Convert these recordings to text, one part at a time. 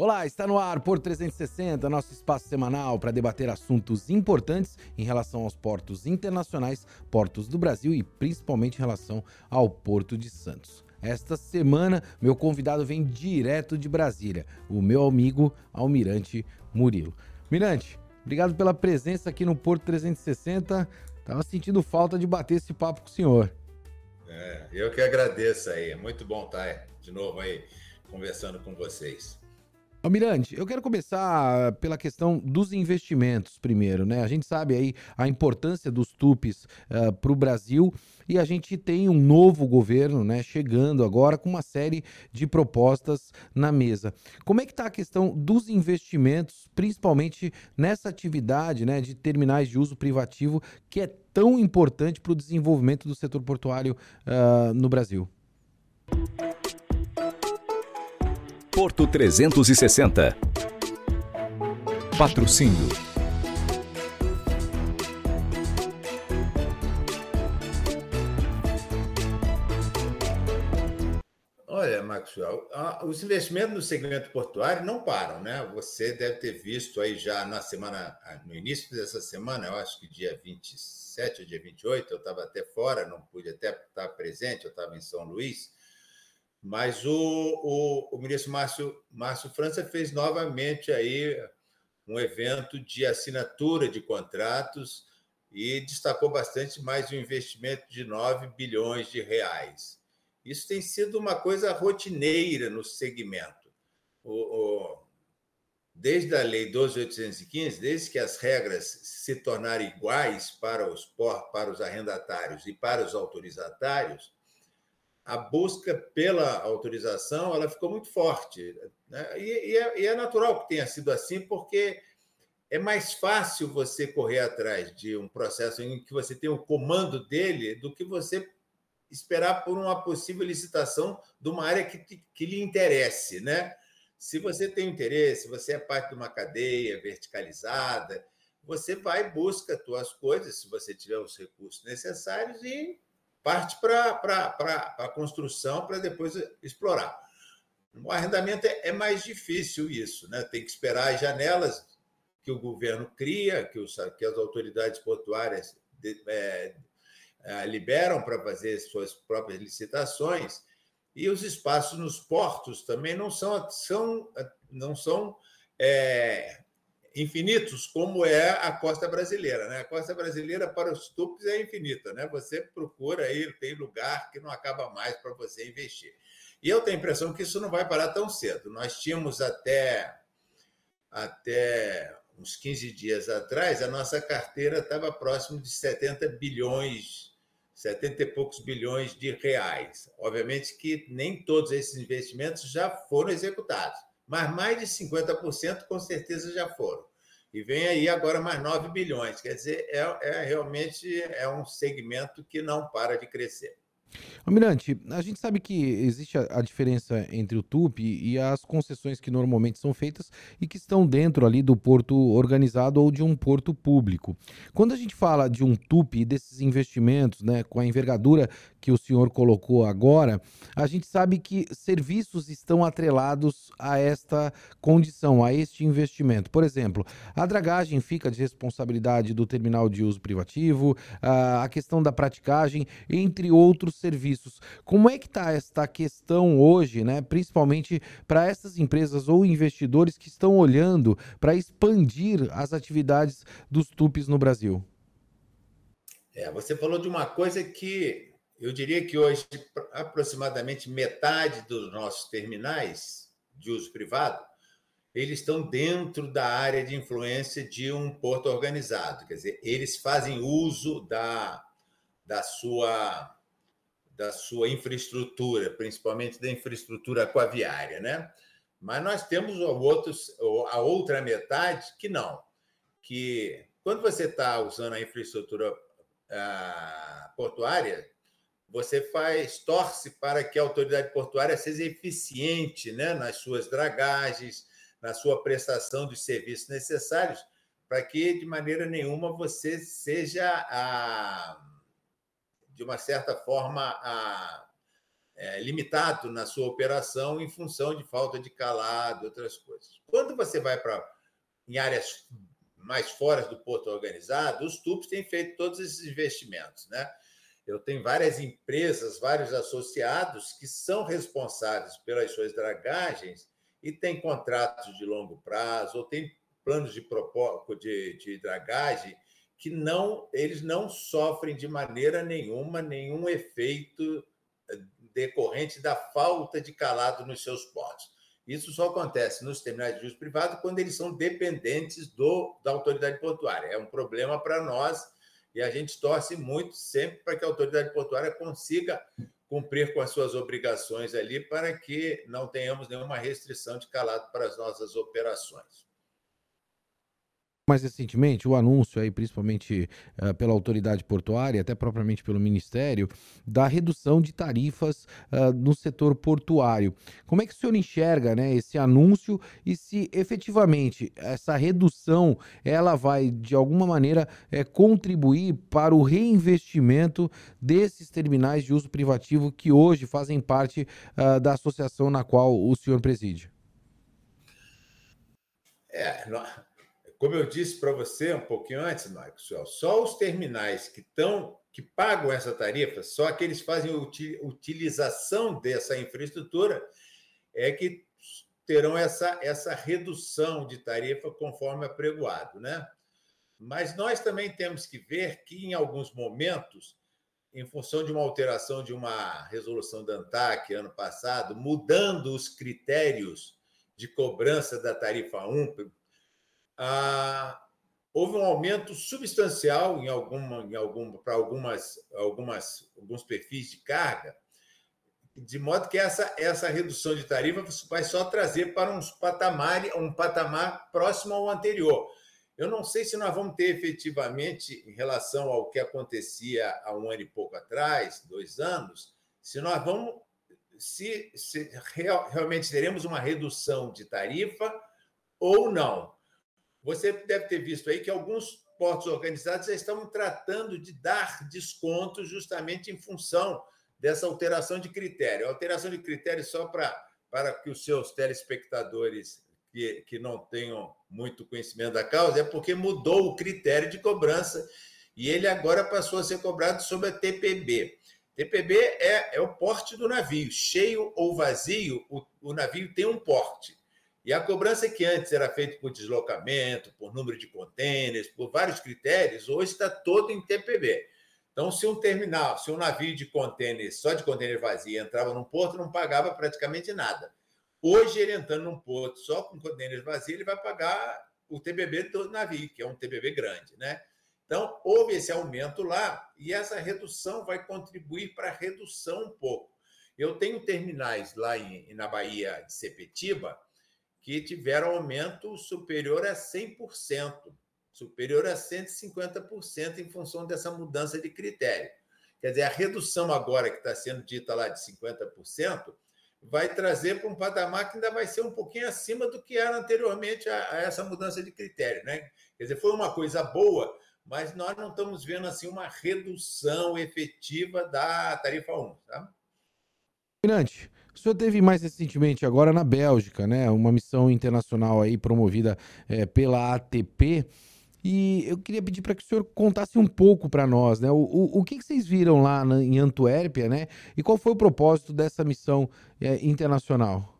Olá, está no ar por 360, nosso espaço semanal para debater assuntos importantes em relação aos portos internacionais, portos do Brasil e principalmente em relação ao Porto de Santos. Esta semana, meu convidado vem direto de Brasília, o meu amigo Almirante Murilo. Mirante, obrigado pela presença aqui no Porto 360. Tava sentindo falta de bater esse papo com o senhor. É, eu que agradeço aí. Muito bom estar de novo aí conversando com vocês. Almirante, eu quero começar pela questão dos investimentos primeiro, né? A gente sabe aí a importância dos TUPs uh, eh, para o Brasil e a gente tem um novo governo, né, chegando agora com uma série de propostas na mesa. Como é que está a questão dos investimentos, principalmente nessa atividade, né, de terminais de uso privativo que é tão importante para o desenvolvimento do setor portuário uh, no Brasil? Porto 360. Patrocínio. Olha, Maxwell, os investimentos no segmento portuário não param, né? Você deve ter visto aí já na semana, no início dessa semana, eu acho que dia 27 ou dia 28, eu estava até fora, não pude até estar presente, eu estava em São Luís mas o, o, o ministro Márcio, Márcio França fez novamente aí um evento de assinatura de contratos e destacou bastante mais um investimento de 9 bilhões de reais. Isso tem sido uma coisa rotineira no segmento. O, o, desde a Lei 12.815, desde que as regras se tornaram iguais para os, para os arrendatários e para os autorizatários, a busca pela autorização ela ficou muito forte. Né? E, e, é, e, é, natural que tenha sido assim, porque é mais fácil você correr atrás de um processo em que você tem o comando dele do que você esperar por uma possível licitação de uma área que, que lhe interesse. Né? Se você tem interesse, você é parte de uma cadeia verticalizada, você vai busca as suas coisas, se você tiver os recursos necessários, e parte para a construção para depois explorar. No arrendamento é, é, mais difícil isso, né? tem que esperar as janelas que o governo cria, que, os, que as autoridades portuárias de, é, é, liberam para fazer suas próprias licitações, e os espaços nos portos também não são, são, não são é, infinitos, como é a costa brasileira. Né? A costa brasileira, para os tupos, é infinita. Né? Você procura aí, tem lugar que não acaba mais para você investir. E eu tenho a impressão que isso não vai parar tão cedo. Nós tínhamos até, até uns 15 dias atrás, a nossa carteira estava próximo de 70 bilhões, 70 e poucos bilhões de reais. Obviamente que nem todos esses investimentos já foram executados mas mais de 50% com certeza já foram. E vem aí agora mais 9 bilhões. Quer dizer, é, é realmente é um segmento que não para de crescer. Almirante, a gente sabe que existe a, diferença entre o TUP e as concessões que normalmente são feitas e que estão dentro ali do porto organizado ou de um porto público. Quando a gente fala de um TUP e desses investimentos, né, com a envergadura que o senhor colocou agora, a gente sabe que serviços estão atrelados a esta condição, a este investimento. Por exemplo, a dragagem fica de responsabilidade do terminal de uso privativo, a questão da praticagem, entre outros serviços. Como é que está esta questão hoje, né, principalmente para essas empresas ou investidores que estão olhando para expandir as atividades dos TUPs no Brasil? É, você falou de uma coisa que eu diria que hoje aproximadamente metade dos nossos terminais de uso privado eles estão dentro da área de influência de um porto organizado, quer dizer, eles fazem uso da, da sua da sua infraestrutura, principalmente da infraestrutura aquaviária, né? Mas nós temos outros, a outra metade que não, que quando você está usando a infraestrutura ah, portuária, você faz torce para que a autoridade portuária seja eficiente, né, nas suas dragagens, na sua prestação dos serviços necessários, para que de maneira nenhuma você seja a de uma certa forma, a, é, limitado na sua operação em função de falta de calado, outras coisas. Quando você vai para em áreas mais fora do porto organizado, os tubos têm feito todos esses investimentos, né? Eu tenho várias empresas, vários associados que são responsáveis pelas suas dragagens e têm contratos de longo prazo ou têm planos de, de, de dragagem que não eles não sofrem de maneira nenhuma nenhum efeito eh, decorrente da falta de calado nos seus portos. Isso só acontece nos terminais de uso privado quando eles são dependentes do, da autoridade portuária. É um problema para nós e a gente torce muito sempre para que a autoridade portuária consiga cumprir com as suas obrigações ali para que não tenhamos nenhuma restrição de calado para as nossas operações mais recentemente o anúncio aí, principalmente uh, pela autoridade portuária, até propriamente pelo Ministério, da redução de tarifas uh, no setor portuário. Como é que o senhor enxerga né, esse anúncio e se efetivamente essa redução ela vai, de alguma maneira, é, contribuir para o reinvestimento desses terminais de uso privativo que hoje fazem parte uh, da associação na qual o senhor preside? É, como eu disse para você um pouquinho antes, Marcos, só os terminais que estão que pagam essa tarifa, só aqueles que fazem utilização dessa infraestrutura é que terão essa, essa redução de tarifa conforme apregoado, né? Mas nós também temos que ver que, em alguns momentos, em função de uma alteração de uma resolução da ANTAC ano passado, mudando os critérios de cobrança da tarifa 1 ah, houve um aumento substancial em alguma, em algum, para algumas, algumas, alguns perfis de carga, de modo que essa, essa redução de tarifa vai só trazer para uns patamar, um patamar próximo ao anterior. Eu não sei se nós vamos ter efetivamente, em relação ao que acontecia há um ano e pouco atrás, dois anos, se nós vamos, se, se real, realmente teremos uma redução de tarifa ou não. Você deve ter visto aí que alguns portos organizados já estão tratando de dar descontos justamente em função dessa alteração de critério. A alteração de critério, só para, para que os seus telespectadores que, que não tenham muito conhecimento da causa, é porque mudou o critério de cobrança e ele agora passou a ser cobrado sobre a TPB. TPB é, é o porte do navio, cheio ou vazio, o, o navio tem um porte. E a cobrança que antes era feita por deslocamento, por número de contêineres, por vários critérios, hoje está todo em TPB. Então, se um terminal, se um navio de contêineres, só de contêiner vazio, entrava num porto, não pagava praticamente nada. Hoje, ele entrando num porto só com contêineres vazios, ele vai pagar o TBB do navio, que é um TBB grande, né? Então, houve esse aumento lá e essa redução vai contribuir para a redução um pouco. Eu tenho terminais lá em, na Bahia de Sepetiba, que tiveram aumento superior a 100%, superior a 150% em função dessa mudança de critério. Quer dizer, a redução agora que está sendo dita lá de 50% vai trazer para um patamar que ainda vai ser um pouquinho acima do que era anteriormente a, a essa mudança de critério. Né? Quer dizer, foi uma coisa boa, mas nós não estamos vendo assim uma redução efetiva da tarifa 1. Tá? Mirante, o senhor teve mais recentemente agora na Bélgica, né? Uma missão internacional aí promovida é, pela ATP. E eu queria pedir para que o senhor contasse um pouco para nós, né? O, o, o que, que, vocês viram lá na, em Antuérpia, né? E qual foi o propósito dessa missão é, internacional?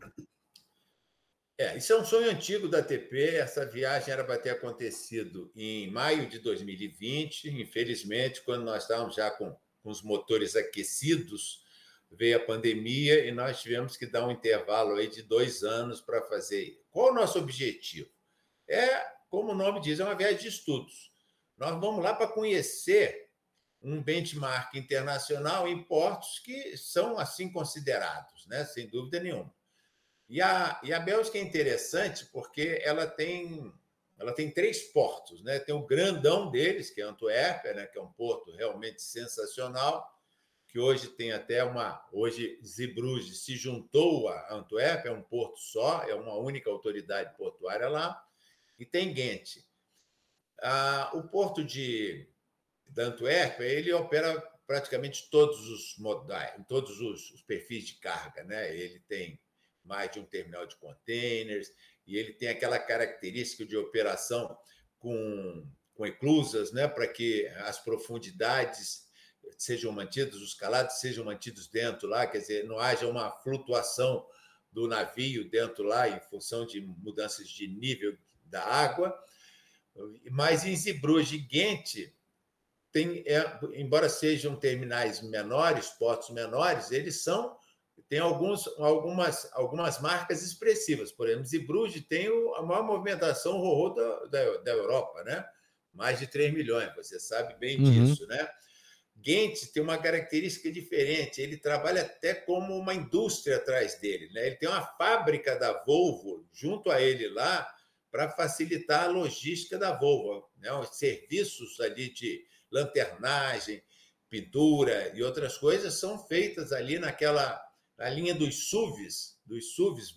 É, isso é um sonho antigo da ATP. Essa viagem era para ter acontecido em maio de 2020. Infelizmente, quando nós estávamos já com, com os motores aquecidos, veio a pandemia e nós tivemos que dar um intervalo aí de dois anos para fazer. Qual o nosso objetivo? É, como o nome diz, é uma viagem de estudos. Nós vamos lá para conhecer um benchmark internacional em portos que são assim considerados, né? sem dúvida nenhuma. E a, e a Bélgica é interessante porque ela tem, ela tem três portos. Né? Tem o grandão deles, que é Antuérpia, né? que é um porto realmente sensacional que hoje tem até uma. Hoje, Zeebrugge se juntou a Antuérpia, é um porto só, é uma única autoridade portuária lá, e tem Ghent. Ah, o porto de, da Antuérpia ele opera praticamente todos os modais, todos os, os perfis de carga. Né? Ele tem mais de um terminal de containers, e ele tem aquela característica de operação com, com eclusas, né, para que as profundidades sejam mantidas, os calados sejam mantidos dentro lá, quer dizer, não haja uma flutuação do navio dentro lá em função de mudanças de nível da água. Mas em Zeebrugge e Ghent, tem, é, embora sejam terminais menores, portos menores, eles são tem alguns, algumas, algumas marcas expressivas. Por exemplo, Zeebrugge tem a maior movimentação horror da, da, da, Europa, né? mais de 3 milhões, você sabe bem uhum. disso. Né? Ghent tem uma característica diferente, ele trabalha até como uma indústria atrás dele. Né? Ele tem uma fábrica da Volvo junto a ele lá para facilitar a logística da Volvo. Né? Os serviços ali de lanternagem, pintura e outras coisas são feitas ali naquela na linha dos SUVs, dos SUVs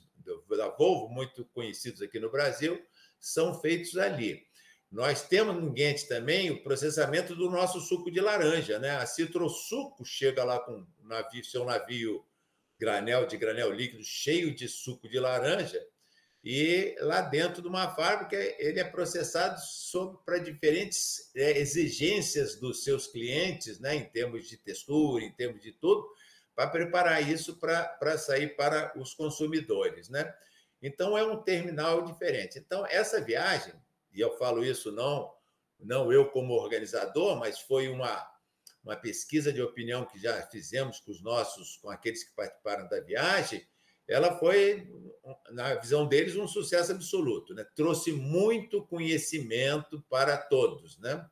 da Volvo, muito conhecidos aqui no Brasil, são feitos ali. Nós temos no Guente também o processamento do nosso suco de laranja, né? A Citrosuco chega lá com navio, seu navio granel de granel líquido cheio de suco de laranja e lá dentro de uma fábrica ele é processado para diferentes é, exigências dos seus clientes, né? Em termos de textura, em termos de tudo para preparar isso para sair para os consumidores. Né? Então, é um terminal diferente. Então, essa viagem, e eu falo isso não, não eu como organizador, mas foi uma, uma pesquisa de opinião que já fizemos com os nossos, com aqueles que participaram da viagem, ela foi, na visão deles, um sucesso absoluto. Né? Trouxe muito conhecimento para todos. Né?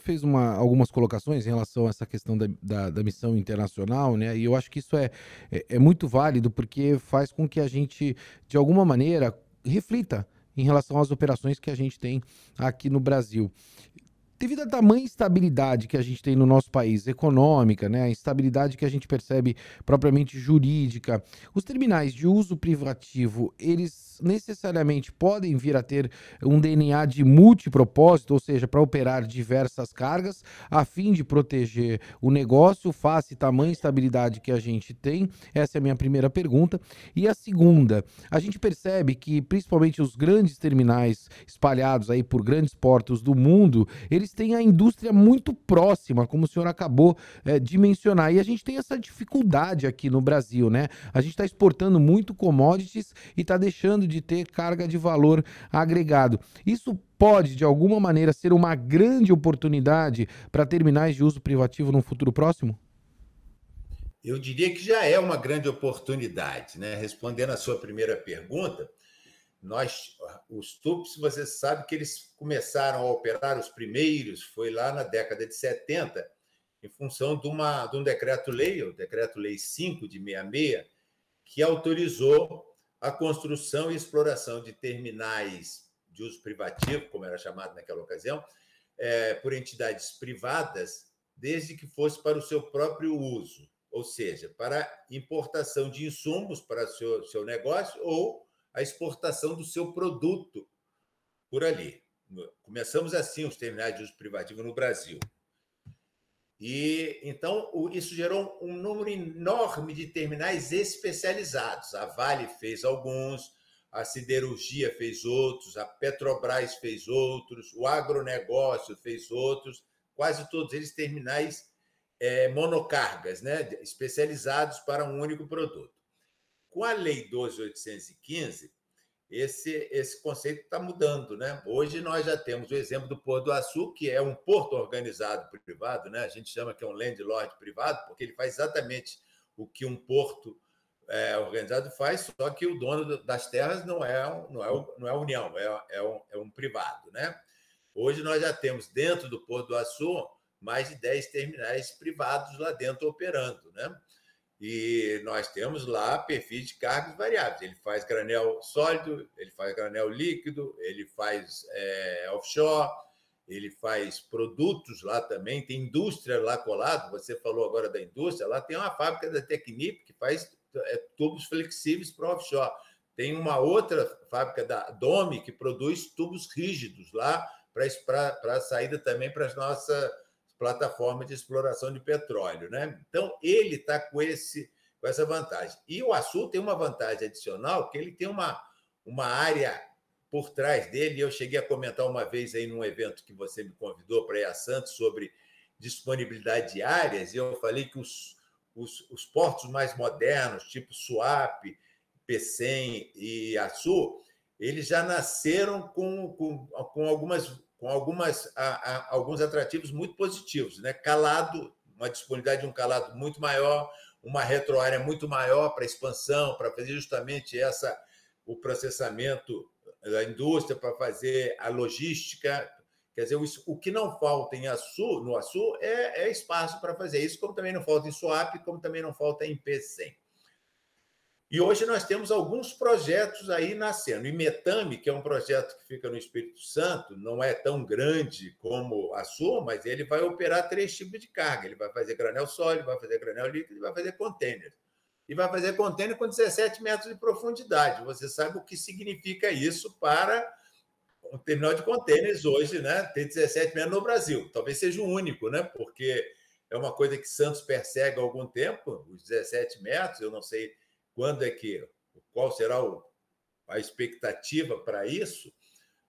fez uma, algumas colocações em relação a essa questão da, da, da, missão internacional, né? E eu acho que isso é, é, é muito válido porque faz com que a gente, de alguma maneira, reflita em relação às operações que a gente tem aqui no Brasil. Devido à tamanha instabilidade que a gente tem no nosso país, econômica, né, a instabilidade que a gente percebe propriamente jurídica, os terminais de uso privativo, eles necessariamente podem vir a ter um DNA de multipropósito, ou seja, para operar diversas cargas, a fim de proteger o negócio face tamanha estabilidade que a gente tem? Essa é a minha primeira pergunta. E a segunda, a gente percebe que principalmente os grandes terminais espalhados aí por grandes portos do mundo, eles têm a indústria muito próxima, como o senhor acabou é, de mencionar. E a gente tem essa dificuldade aqui no Brasil, né? A gente está exportando muito commodities e está deixando de ter carga de valor agregado. Isso pode, de alguma maneira, ser uma grande oportunidade para terminais de uso privativo no futuro próximo? Eu diria que já é uma grande oportunidade. Né? Respondendo à sua primeira pergunta, nós, os TUPs, você sabe que eles começaram a operar os primeiros, foi lá na década de 70, em função de, uma, de um decreto-lei, o decreto-lei 5 de 66, que autorizou a construção e exploração de terminais de uso privativo, como era chamado naquela ocasião, é, por entidades privadas, desde que fosse para o seu próprio uso, ou seja, para importação de insumos para seu, seu negócio ou a exportação do seu produto por ali. Começamos assim os terminais de uso privativo no Brasil. E então isso gerou um número enorme de terminais especializados. A Vale fez alguns, a siderurgia fez outros, a Petrobras fez outros, o agronegócio fez outros, quase todos eles terminais é, monocargas, né, especializados para um único produto. Com a Lei 12815, esse, esse conceito está mudando. Né? Hoje nós já temos o exemplo do Porto do Açu, que é um porto organizado privado, né? a gente chama que é um landlord privado, porque ele faz exatamente o que um porto é, organizado faz, só que o dono das terras não é, não é, não é a União, é, é, um, é um privado. Né? Hoje nós já temos dentro do Porto do Açu mais de 10 terminais privados lá dentro operando. Né? E nós temos lá perfis de cargas variáveis. Ele faz granel sólido, ele faz granel líquido, ele faz é, offshore, ele faz produtos lá também, tem indústria lá colado. Você falou agora da indústria, lá tem uma fábrica da Technip que faz é, tubos flexíveis para offshore. Tem uma outra fábrica da Dome que produz tubos rígidos lá para saída também para as nossas plataforma de exploração de petróleo. Né? Então, ele está com, esse, com essa vantagem. E o Açul tem uma vantagem adicional, que ele tem uma, uma área por trás dele. Eu cheguei a comentar uma vez aí num evento que você me convidou para ir a Santos sobre disponibilidade de áreas, e eu falei que os, os, os portos mais modernos, tipo Suape, Pecém e Açu, eles já nasceram com, com, com algumas com algumas, a, a, alguns atrativos muito positivos, né? Calado, uma disponibilidade de um calado muito maior, uma retroárea muito maior para expansão, para fazer justamente essa o processamento da indústria, para fazer a logística. Quer dizer, o, que não falta em Açu, no Açu é, é espaço para fazer isso, como também não falta em Suape, como também não falta em P100. E hoje nós temos alguns projetos aí nascendo. E Metame, que é um projeto que fica no Espírito Santo, não é tão grande como a sua, mas ele vai operar três tipos de carga. Ele vai fazer granel sólido, vai fazer granel líquido e vai fazer container. E vai fazer container com 17 metros de profundidade. Você sabe o que significa isso para um terminal de containers hoje, né? Tem 17 metros no Brasil. Talvez seja o único, né? Porque é uma coisa que Santos persegue há algum tempo, os 17 metros, eu não sei quando é que, qual será o, a expectativa para isso,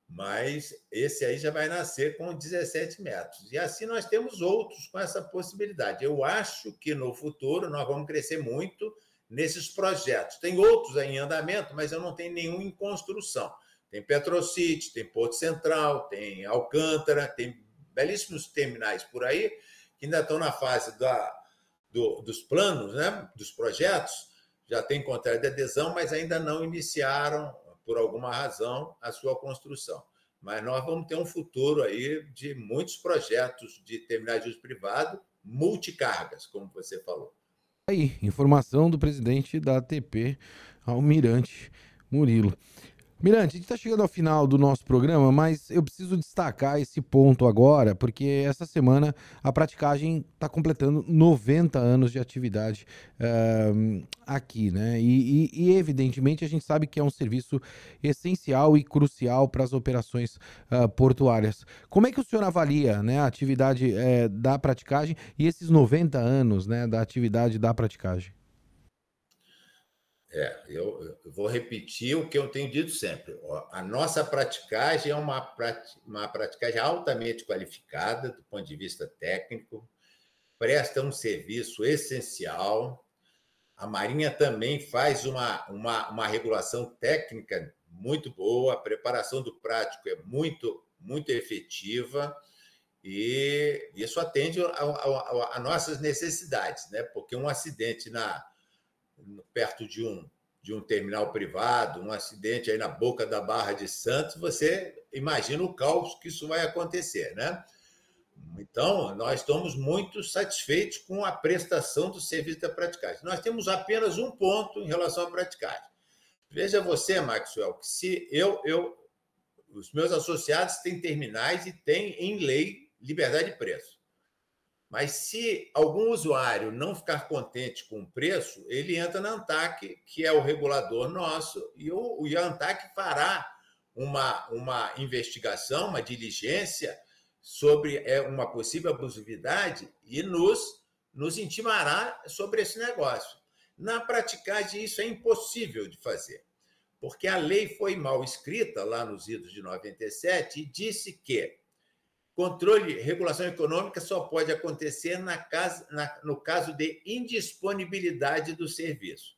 mas esse aí já vai nascer com 17 metros. E assim nós temos outros com essa possibilidade. Eu acho que no futuro nós vamos crescer muito nesses projetos. Tem outros em andamento, mas eu não tenho nenhum em construção. Tem Petrocity, tem Porto Central, tem Alcântara, tem belíssimos terminais por aí que ainda estão na fase da, do, dos planos, né, dos projetos, já têm contrato de adesão, mas ainda não iniciaram, por alguma razão, a sua construção. Mas nós vamos ter um futuro aí de muitos projetos de terminais de uso privado, multicargas, como você falou. Aí, informação do presidente da ATP, Almirante Murilo. Mirante, a gente está chegando ao final do nosso programa, mas eu preciso destacar esse ponto agora, porque essa semana a praticagem está completando 90 anos de atividade uh, aqui, né? E, e, e, evidentemente a gente sabe que é um serviço essencial e crucial para as operações uh, portuárias. Como é que o senhor avalia né, a atividade uh, da praticagem e esses 90 anos né, da atividade da praticagem? É, eu, eu, vou repetir o que eu tenho dito sempre. A nossa praticagem é uma, uma praticagem altamente qualificada do ponto de vista técnico, presta um serviço essencial. A Marinha também faz uma, uma, uma regulação técnica muito boa, a preparação do prático é muito, muito efetiva e isso atende a, a nossas necessidades, né? porque um acidente na perto de um, de um terminal privado, um acidente aí na boca da Barra de Santos, você imagina o caos que isso vai acontecer, né? Então, nós estamos muito satisfeitos com a prestação do serviço da praticagem. Nós temos apenas um ponto em relação à praticagem. Veja você, Maxwell, que se eu, eu os meus associados têm terminais e têm em lei liberdade de preço. Mas se algum usuário não ficar contente com o preço, ele entra na ANTAC, que é o regulador nosso, e o, o ANTAC fará uma, uma investigação, uma diligência sobre é, uma possível abusividade e nos, nos intimará sobre esse negócio. Na praticagem, isso é impossível de fazer, porque a lei foi mal escrita lá nos idos de 97 e disse que Controle, regulação econômica só pode acontecer na casa, na, no caso de indisponibilidade do serviço.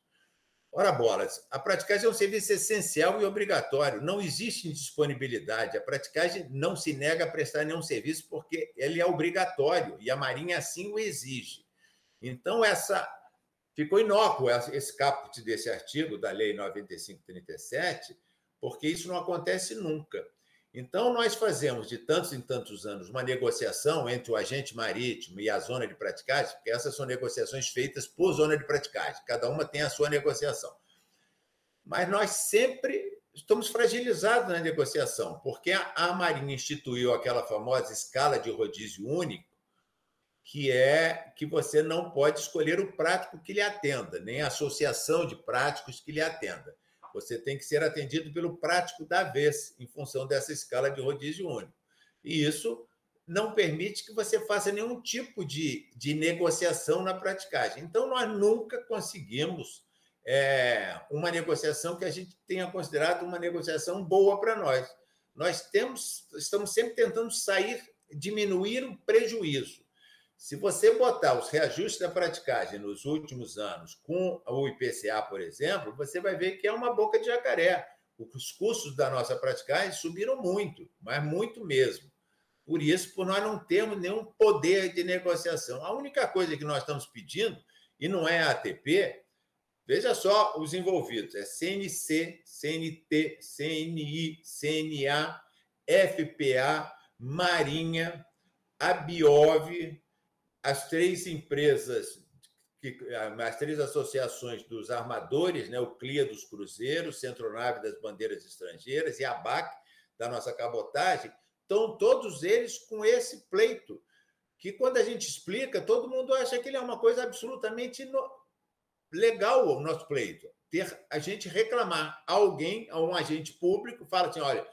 Ora, bolas, a praticagem é um serviço essencial e obrigatório. Não existe indisponibilidade. A praticagem não se nega a prestar nenhum serviço porque ele é obrigatório e a Marinha assim o exige. Então, essa ficou inócuo esse caput desse artigo da Lei 9537, porque isso não acontece nunca. Então, nós fazemos de tantos em tantos anos uma negociação entre o agente marítimo e a zona de praticagem, porque essas são negociações feitas por zona de praticagem, cada uma tem a sua negociação. Mas nós sempre estamos fragilizados na negociação, porque a Marinha instituiu aquela famosa escala de rodízio único, que é que você não pode escolher o prático que lhe atenda, nem a associação de práticos que lhe atenda. Você tem que ser atendido pelo prático da vez, em função dessa escala de rodízio único. E isso não permite que você faça nenhum tipo de, de negociação na praticagem. Então, nós nunca conseguimos é, uma negociação que a gente tenha considerado uma negociação boa para nós. Nós temos, estamos sempre tentando sair, diminuir o prejuízo. Se você botar os reajustes da praticagem nos últimos anos com o IPCA, por exemplo, você vai ver que é uma boca de jacaré. Os custos da nossa praticagem subiram muito, mas muito mesmo. Por isso, por nós não termos nenhum poder de negociação. A única coisa que nós estamos pedindo, e não é a ATP, veja só os envolvidos: é CNC, CNT, CNI, CNA, FPA, Marinha, a Biov, as três empresas, as três associações dos armadores, né, o CLIA dos cruzeiros, Centronave das bandeiras estrangeiras e a BAC da nossa cabotagem, estão todos eles com esse pleito, que quando a gente explica, todo mundo acha que ele é uma coisa absolutamente no... legal o nosso pleito. Ter a gente reclamar alguém, a um agente público, fala assim, olha,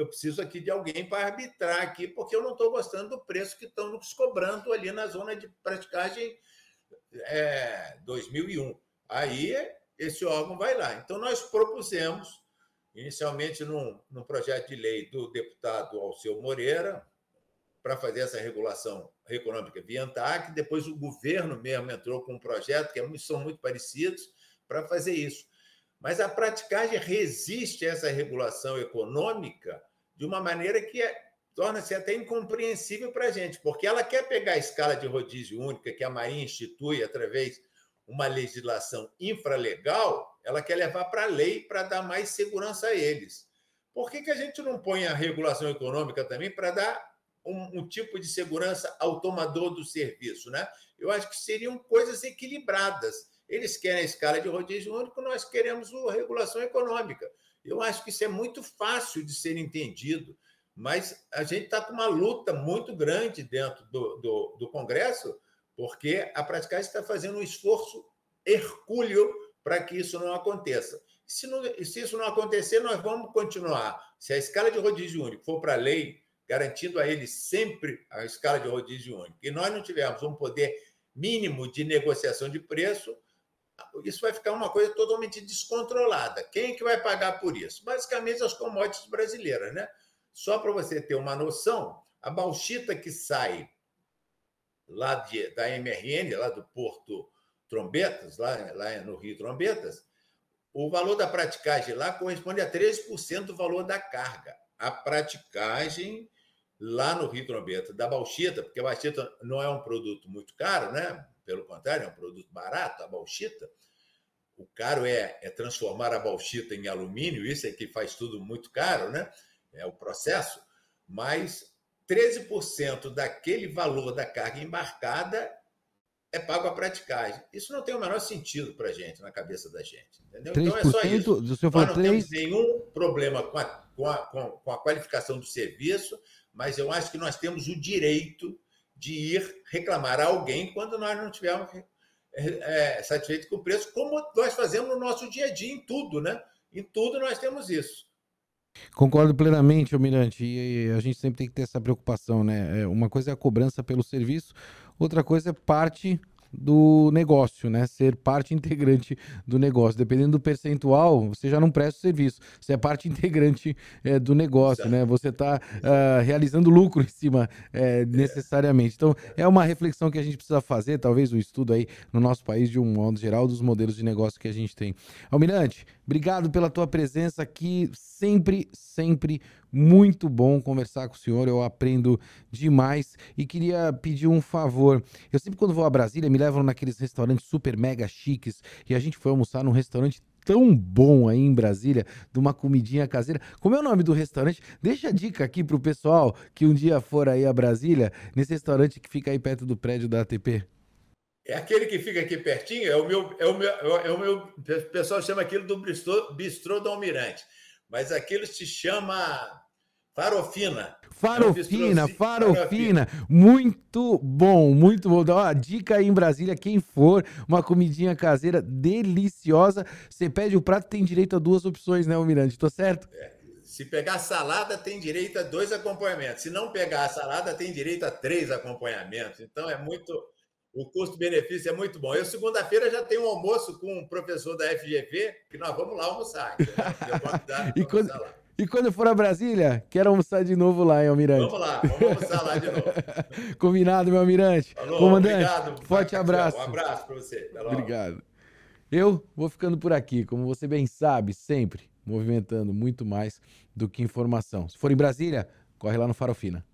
eu preciso aqui de alguém para arbitrar aqui, porque eu não estou gostando do preço que estão nos cobrando ali na zona de praticagem é, 2001. Aí esse órgão vai lá. Então, nós propusemos, inicialmente num, num projeto de lei do deputado Alceu Moreira, para fazer essa regulação econômica via ANTAC, depois o governo mesmo entrou com um projeto, que é são muito parecidos, para fazer isso. Mas a praticagem resiste a essa regulação econômica de uma maneira que é, torna-se até incompreensível para a gente, porque ela quer pegar a escala de rodízio única que a Marinha institui através de uma legislação infralegal, ela quer levar para a lei para dar mais segurança a eles. Por que, que a gente não põe a regulação econômica também para dar um, um, tipo de segurança ao tomador do serviço? Né? Eu acho que seriam coisas equilibradas. Eles querem a escala de rodízio único, nós queremos a regulação econômica. Eu acho que isso é muito fácil de ser entendido, mas a gente está com uma luta muito grande dentro do, do, do Congresso, porque a praticagem está fazendo um esforço hercúleo para que isso não aconteça. Se, não, se isso não acontecer, nós vamos continuar. Se a escala de rodízio único for para a lei, garantindo a ele sempre a escala de rodízio único, e nós não tivermos um poder mínimo de negociação de preço, isso vai ficar uma coisa totalmente descontrolada. Quem é que vai pagar por isso? Basicamente as commodities brasileiras, né? Só para você ter uma noção, a bauxita que sai lá de, da MRN, lá do Porto Trombetas, lá, lá no Rio Trombetas, o valor da praticagem lá corresponde a 13% do valor da carga. A praticagem lá no Rio Trombetas da bauxita, porque a bauxita não é um produto muito caro, né? Pelo contrário, é um produto barato, a bauxita. O caro é, é transformar a bauxita em alumínio, isso é que faz tudo muito caro, né? É o processo. Mas 13% daquele valor da carga embarcada é pago a praticagem. Isso não tem o menor sentido para a gente, na cabeça da gente. Entendeu? Então é só isso. Do seu Nós não 3... temos nenhum problema com a, com, a, com a qualificação do serviço, mas eu acho que nós temos o direito de ir reclamar a alguém quando nós não tivermos é, é, satisfeitos com o preço, como nós fazemos no nosso dia a dia, em tudo, né? Em tudo nós temos isso. Concordo plenamente, Almirante, e a gente sempre tem que ter essa preocupação, né? É, uma coisa é a cobrança pelo serviço, outra coisa é parte do negócio, né? Ser parte integrante do negócio. Dependendo do percentual, você já não presta o serviço. Você é parte integrante é, do negócio, Exato. né? Você está uh, ah, realizando lucro em cima é, necessariamente. Então, é uma reflexão que a gente precisa fazer, talvez um estudo aí no nosso país, de um modo geral, dos modelos de negócio que a gente tem. Almirante, obrigado pela tua presença aqui. Sempre, sempre muito bom conversar com o senhor, eu aprendo demais e queria pedir um favor. Eu sempre quando vou a Brasília me levam naqueles restaurantes super mega chiques e a gente foi almoçar num restaurante tão bom aí em Brasília, de uma comidinha caseira. Como é o nome do restaurante? Deixa a dica aqui pro pessoal que um dia for aí a Brasília, nesse restaurante que fica aí perto do prédio da ATP. É aquele que fica aqui pertinho, é o meu, é o meu, é o meu, o pessoal chama aquilo do bistrô, bistrô do Almirante, mas aquilo se chama Farofina. Farofina, farofina, muito bom, muito bom. Dá uma dica aí em Brasília, quem for, uma comidinha caseira deliciosa. Você pede o prato, tem direito a duas opções, né, Almirante? Tô certo? É, Se pegar salada, tem direito a dois acompanhamentos. Se não pegar salada, tem direito a três acompanhamentos. Então, é muito. O custo-benefício é muito bom. Eu, segunda-feira, já tenho um almoço com um professor da FGV, que nós vamos lá almoçar. e, quando, e quando for a Brasília, quero almoçar de novo lá, hein, Almirante? Vamos lá, vamos almoçar lá de novo. Combinado, meu Almirante. Falou, Comandante, obrigado. forte abraço. Um abraço para você. Obrigado. Eu vou ficando por aqui, como você bem sabe, sempre movimentando muito mais do que informação. Se for em Brasília, corre lá no Farofina.